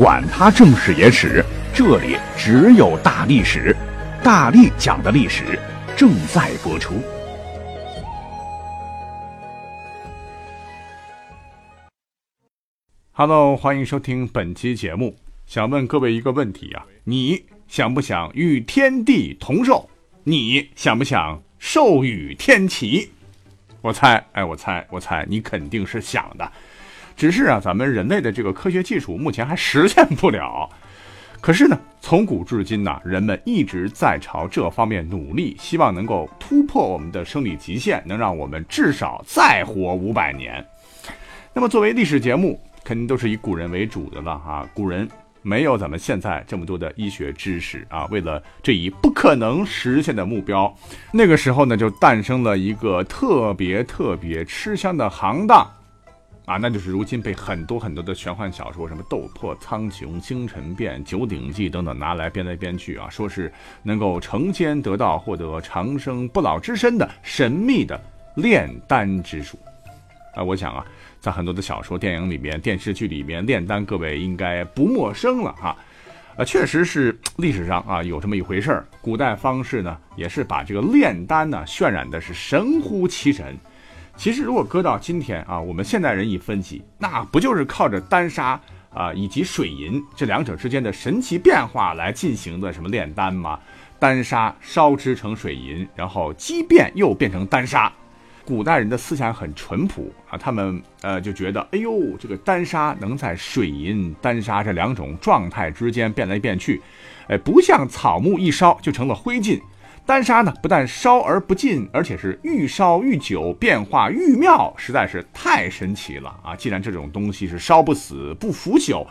管他正史野史。这里只有大历史，大力讲的历史正在播出。Hello，欢迎收听本期节目。想问各位一个问题啊，你想不想与天地同寿？你想不想寿与天齐？我猜，哎，我猜，我猜，你肯定是想的。只是啊，咱们人类的这个科学技术目前还实现不了。可是呢，从古至今呢，人们一直在朝这方面努力，希望能够突破我们的生理极限，能让我们至少再活五百年。那么，作为历史节目，肯定都是以古人为主的了哈。古人没有咱们现在这么多的医学知识啊，为了这一不可能实现的目标，那个时候呢，就诞生了一个特别特别吃香的行当。啊，那就是如今被很多很多的玄幻小说，什么《斗破苍穹》《星辰变》《九鼎记》等等拿来编来编去啊，说是能够成仙得道、获得长生不老之身的神秘的炼丹之术。啊，我想啊，在很多的小说、电影里面、电视剧里面，炼丹各位应该不陌生了哈。啊，确实是历史上啊有这么一回事儿。古代方士呢，也是把这个炼丹呢渲染的是神乎其神。其实，如果搁到今天啊，我们现代人一分析，那不就是靠着丹砂啊以及水银这两者之间的神奇变化来进行的什么炼丹吗？丹砂烧制成水银，然后激变又变成丹砂。古代人的思想很淳朴啊，他们呃就觉得，哎呦，这个丹砂能在水银、丹砂这两种状态之间变来变去，哎，不像草木一烧就成了灰烬。丹砂呢，不但烧而不尽，而且是愈烧愈久，变化愈妙，实在是太神奇了啊！既然这种东西是烧不死、不腐朽，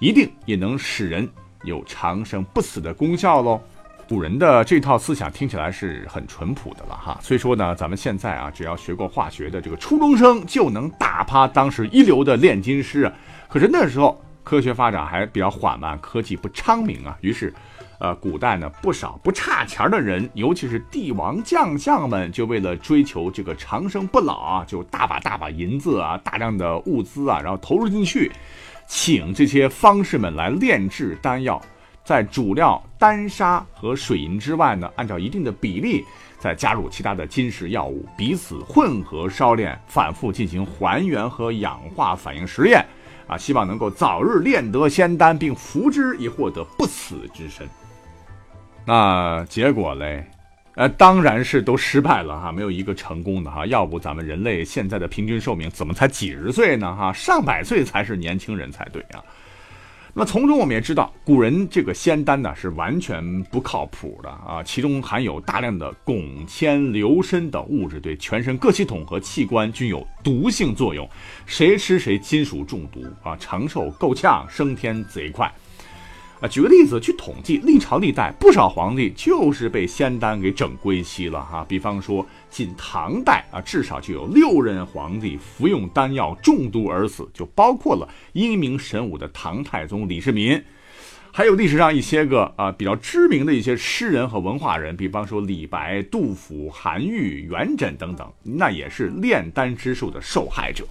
一定也能使人有长生不死的功效喽。古人的这套思想听起来是很淳朴的了哈。虽说呢，咱们现在啊，只要学过化学的这个初中生就能打趴当时一流的炼金师，可是那时候科学发展还比较缓慢，科技不昌明啊，于是。呃，古代呢，不少不差钱的人，尤其是帝王将相们，就为了追求这个长生不老啊，就大把大把银子啊，大量的物资啊，然后投入进去，请这些方士们来炼制丹药，在主料丹砂和水银之外呢，按照一定的比例，再加入其他的金石药物，彼此混合烧炼，反复进行还原和氧化反应实验，啊，希望能够早日炼得仙丹，并服之以获得不死之身。那结果嘞，呃，当然是都失败了哈，没有一个成功的哈。要不咱们人类现在的平均寿命怎么才几十岁呢？哈，上百岁才是年轻人才对啊。那么从中我们也知道，古人这个仙丹呢是完全不靠谱的啊，其中含有大量的汞、铅、硫砷等物质，对全身各系统和器官均有毒性作用，谁吃谁金属中毒啊，长寿够呛，升天贼快。啊，举个例子，据统计，历朝历代不少皇帝就是被仙丹给整归西了哈。比方说，仅唐代啊，至少就有六任皇帝服用丹药中毒而死，就包括了英明神武的唐太宗李世民，还有历史上一些个啊比较知名的一些诗人和文化人，比方说李白、杜甫、韩愈、元稹等等，那也是炼丹之术的受害者。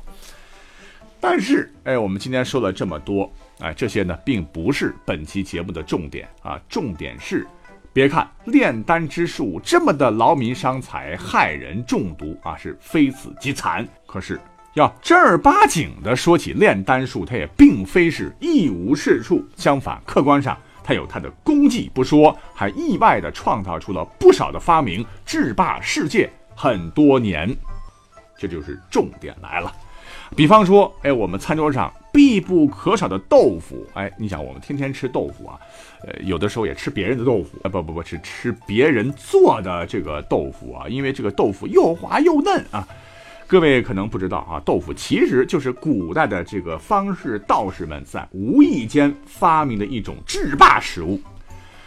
但是，哎，我们今天说了这么多，哎，这些呢，并不是本期节目的重点啊。重点是，别看炼丹之术这么的劳民伤财、害人中毒啊，是非死即残。可是，要正儿八经的说起炼丹术，它也并非是一无是处。相反，客观上它有它的功绩不说，还意外的创造出了不少的发明，制霸世界很多年。这就是重点来了。比方说，哎，我们餐桌上必不可少的豆腐，哎，你想，我们天天吃豆腐啊，呃，有的时候也吃别人的豆腐，啊，不不不，是吃别人做的这个豆腐啊，因为这个豆腐又滑又嫩啊。各位可能不知道啊，豆腐其实就是古代的这个方士道士们在无意间发明的一种制霸食物。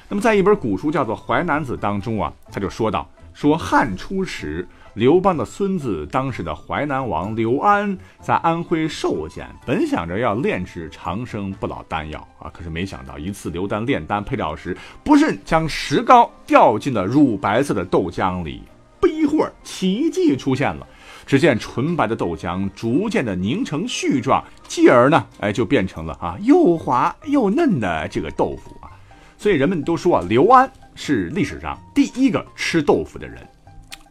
那么在一本古书叫做《淮南子》当中啊，他就说到：说汉初时，刘邦的孙子，当时的淮南王刘安，在安徽寿县，本想着要炼制长生不老丹药啊，可是没想到一次刘丹炼丹配料时，不慎将石膏掉进了乳白色的豆浆里，不一会儿，奇迹出现了。只见纯白的豆浆逐渐的凝成絮状，继而呢，哎，就变成了啊又滑又嫩的这个豆腐啊。所以人们都说啊，刘安是历史上第一个吃豆腐的人。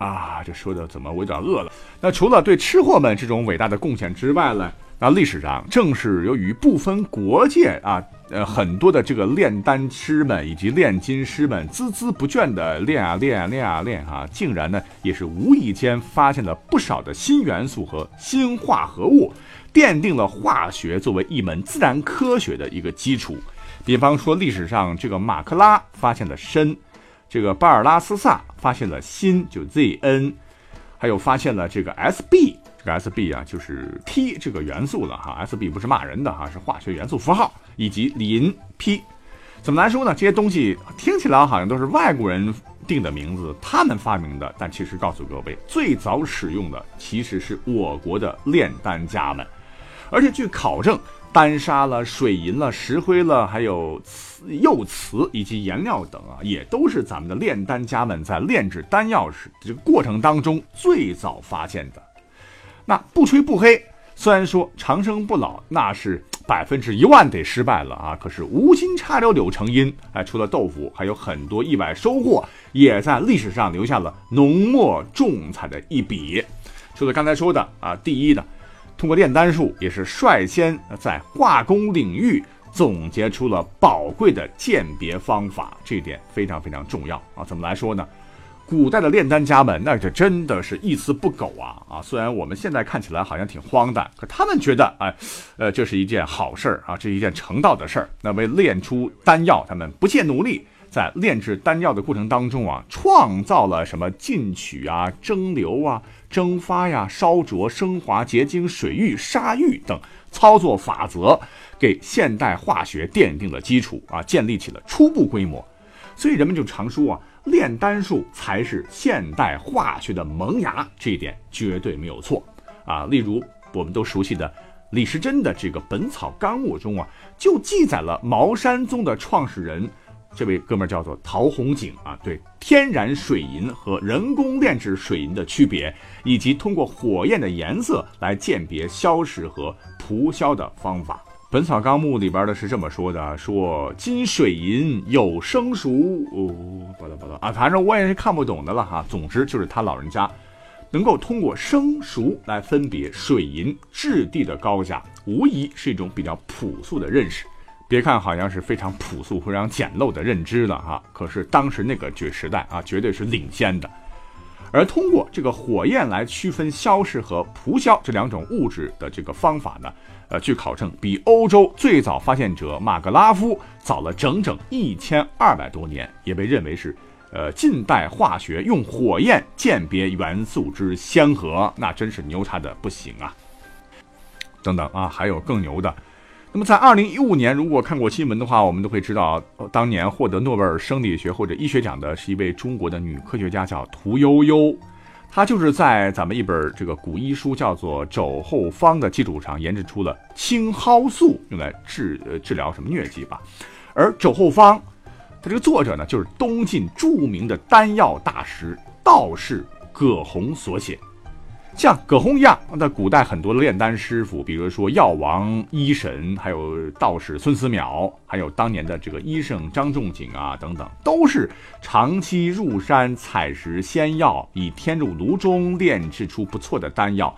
啊，这说的怎么我有点饿了？那除了对吃货们这种伟大的贡献之外呢？那历史上正是由于不分国界啊，呃，很多的这个炼丹师们以及炼金师们孜孜不倦的炼啊炼啊炼啊炼啊，竟然呢也是无意间发现了不少的新元素和新化合物，奠定了化学作为一门自然科学的一个基础。比方说，历史上这个马克拉发现了砷。这个巴尔拉斯萨发现了锌，就 Zn，还有发现了这个 Sb，这个 Sb 啊，就是 T 这个元素了哈。Sb 不是骂人的哈，是化学元素符号，以及磷 P。怎么来说呢？这些东西听起来好像都是外国人定的名字，他们发明的，但其实告诉各位，最早使用的其实是我国的炼丹家们，而且据考证。丹砂了、水银了、石灰了，还有瓷、釉瓷以及颜料等啊，也都是咱们的炼丹家们在炼制丹药时这个过程当中最早发现的。那不吹不黑，虽然说长生不老那是百分之一万得失败了啊，可是无心插柳柳成荫，哎，除了豆腐，还有很多意外收获，也在历史上留下了浓墨重彩的一笔。除了刚才说的啊，第一呢。通过炼丹术，也是率先在化工领域总结出了宝贵的鉴别方法，这一点非常非常重要啊！怎么来说呢？古代的炼丹家们，那就真的是一丝不苟啊！啊，虽然我们现在看起来好像挺荒诞，可他们觉得，哎，呃，这是一件好事儿啊，这是一件成道的事儿。那为炼出丹药，他们不懈努力。在炼制丹药的过程当中啊，创造了什么进取啊、蒸馏啊、蒸发呀、烧灼、升华、结晶、水浴、沙浴等操作法则，给现代化学奠定了基础啊，建立起了初步规模。所以人们就常说啊，炼丹术才是现代化学的萌芽，这一点绝对没有错啊。例如我们都熟悉的李时珍的这个《本草纲目》中啊，就记载了茅山宗的创始人。这位哥们儿叫做陶弘景啊，对天然水银和人工炼制水银的区别，以及通过火焰的颜色来鉴别消石和蒲硝的方法，《本草纲目》里边的是这么说的：说金水银有生熟，哦，不道不道啊，反正我也是看不懂的了哈。总之就是他老人家能够通过生熟来分别水银质地的高下，无疑是一种比较朴素的认识。别看好像是非常朴素、非常简陋的认知了哈，可是当时那个绝时代啊，绝对是领先的。而通过这个火焰来区分硝石和蒲硝这两种物质的这个方法呢，呃，据考证，比欧洲最早发现者马格拉夫早了整整一千二百多年，也被认为是呃近代化学用火焰鉴别元素之先河，那真是牛叉的不行啊！等等啊，还有更牛的。那么，在二零一五年，如果看过新闻的话，我们都会知道，当年获得诺贝尔生理学或者医学奖的是一位中国的女科学家，叫屠呦呦。她就是在咱们一本这个古医书叫做《肘后方》的基础上研制出了青蒿素，用来治呃治疗什么疟疾吧。而《肘后方》它这个作者呢，就是东晋著名的丹药大师道士葛洪所写。像葛洪一样，那古代很多炼丹师傅，比如说药王医神，还有道士孙思邈，还有当年的这个医圣张仲景啊等等，都是长期入山采食仙药，以添入炉中炼制出不错的丹药。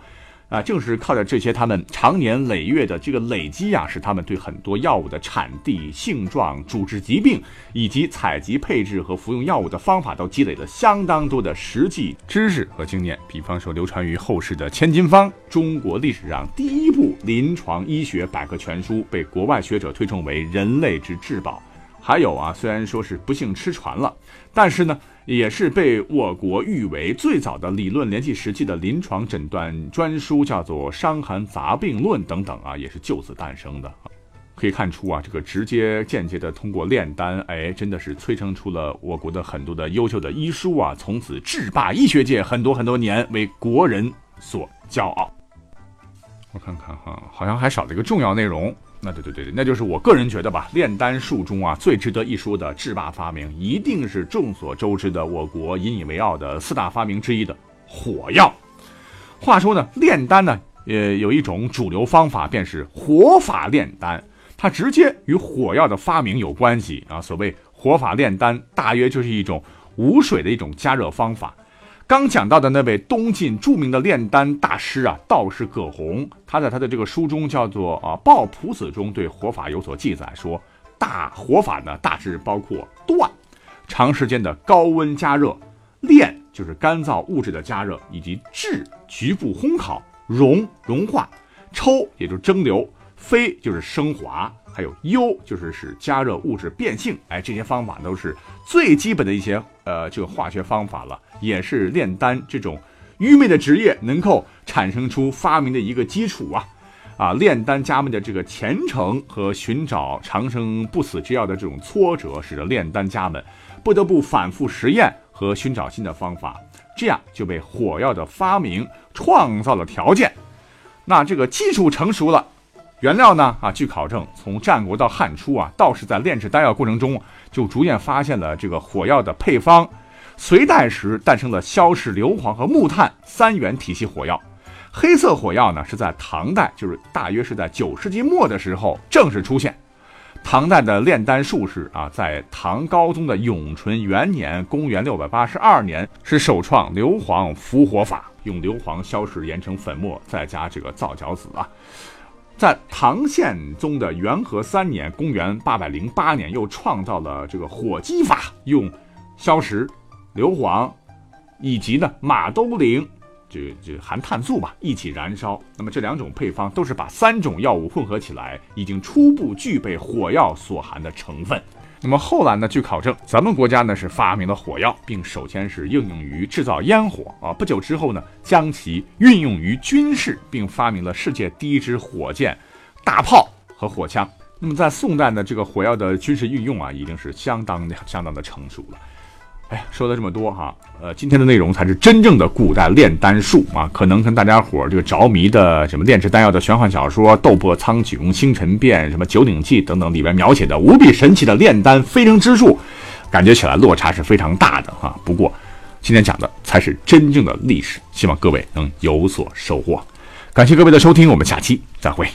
啊，正是靠着这些他们长年累月的这个累积啊，使他们对很多药物的产地、性状、主治疾病以及采集配置和服用药物的方法都积累了相当多的实际知识和经验。比方说，流传于后世的《千金方》，中国历史上第一部临床医学百科全书，被国外学者推崇为人类之至宝。还有啊，虽然说是不幸失传了，但是呢。也是被我国誉为最早的理论联系实际的临床诊断专书，叫做《伤寒杂病论》等等啊，也是就此诞生的。可以看出啊，这个直接间接的通过炼丹，哎，真的是催生出了我国的很多的优秀的医书啊，从此制霸医学界很多很多年，为国人所骄傲。我看看哈，好像还少了一个重要内容。那对对对对，那就是我个人觉得吧，炼丹术中啊，最值得一说的制霸发明，一定是众所周知的我国引以为傲的四大发明之一的火药。话说呢，炼丹呢，呃，有一种主流方法，便是火法炼丹。它直接与火药的发明有关系啊！所谓火法炼丹，大约就是一种无水的一种加热方法。刚讲到的那位东晋著名的炼丹大师啊，道士葛洪，他在他的这个书中叫做啊《抱朴子》中对火法有所记载，说大火法呢大致包括锻，长时间的高温加热；炼就是干燥物质的加热，以及制局部烘烤；熔融化；抽也就是蒸馏。飞就是升华，还有优就是使加热物质变性，哎，这些方法都是最基本的一些呃这个化学方法了，也是炼丹这种愚昧的职业能够产生出发明的一个基础啊啊！炼丹家们的这个虔诚和寻找长生不死之药的这种挫折，使得炼丹家们不得不反复实验和寻找新的方法，这样就被火药的发明创造了条件。那这个技术成熟了。原料呢？啊，据考证，从战国到汉初啊，道士在炼制丹药过程中，就逐渐发现了这个火药的配方。隋代时诞生了硝石、硫磺和木炭三元体系火药。黑色火药呢，是在唐代，就是大约是在九世纪末的时候正式出现。唐代的炼丹术士啊，在唐高宗的永淳元年（公元六百八十二年）是首创硫磺伏火法，用硫磺、硝石研成粉末，再加这个皂角子啊。在唐宪宗的元和三年（公元808年），又创造了这个火机法，用硝石、硫磺以及呢马兜铃，就就含碳素吧，一起燃烧。那么这两种配方都是把三种药物混合起来，已经初步具备火药所含的成分。那么后来呢？据考证，咱们国家呢是发明了火药，并首先是应用于制造烟火啊。不久之后呢，将其运用于军事，并发明了世界第一支火箭、大炮和火枪。那么在宋代呢，这个火药的军事运用啊，已经是相当的、相当的成熟了。哎，说了这么多哈，呃，今天的内容才是真正的古代炼丹术啊！可能跟大家伙儿这个着迷的什么炼制丹药的玄幻小说《斗破苍穹》《星辰变》什么《九鼎记》等等里边描写的无比神奇的炼丹飞升之术，感觉起来落差是非常大的哈。不过，今天讲的才是真正的历史，希望各位能有所收获。感谢各位的收听，我们下期再会。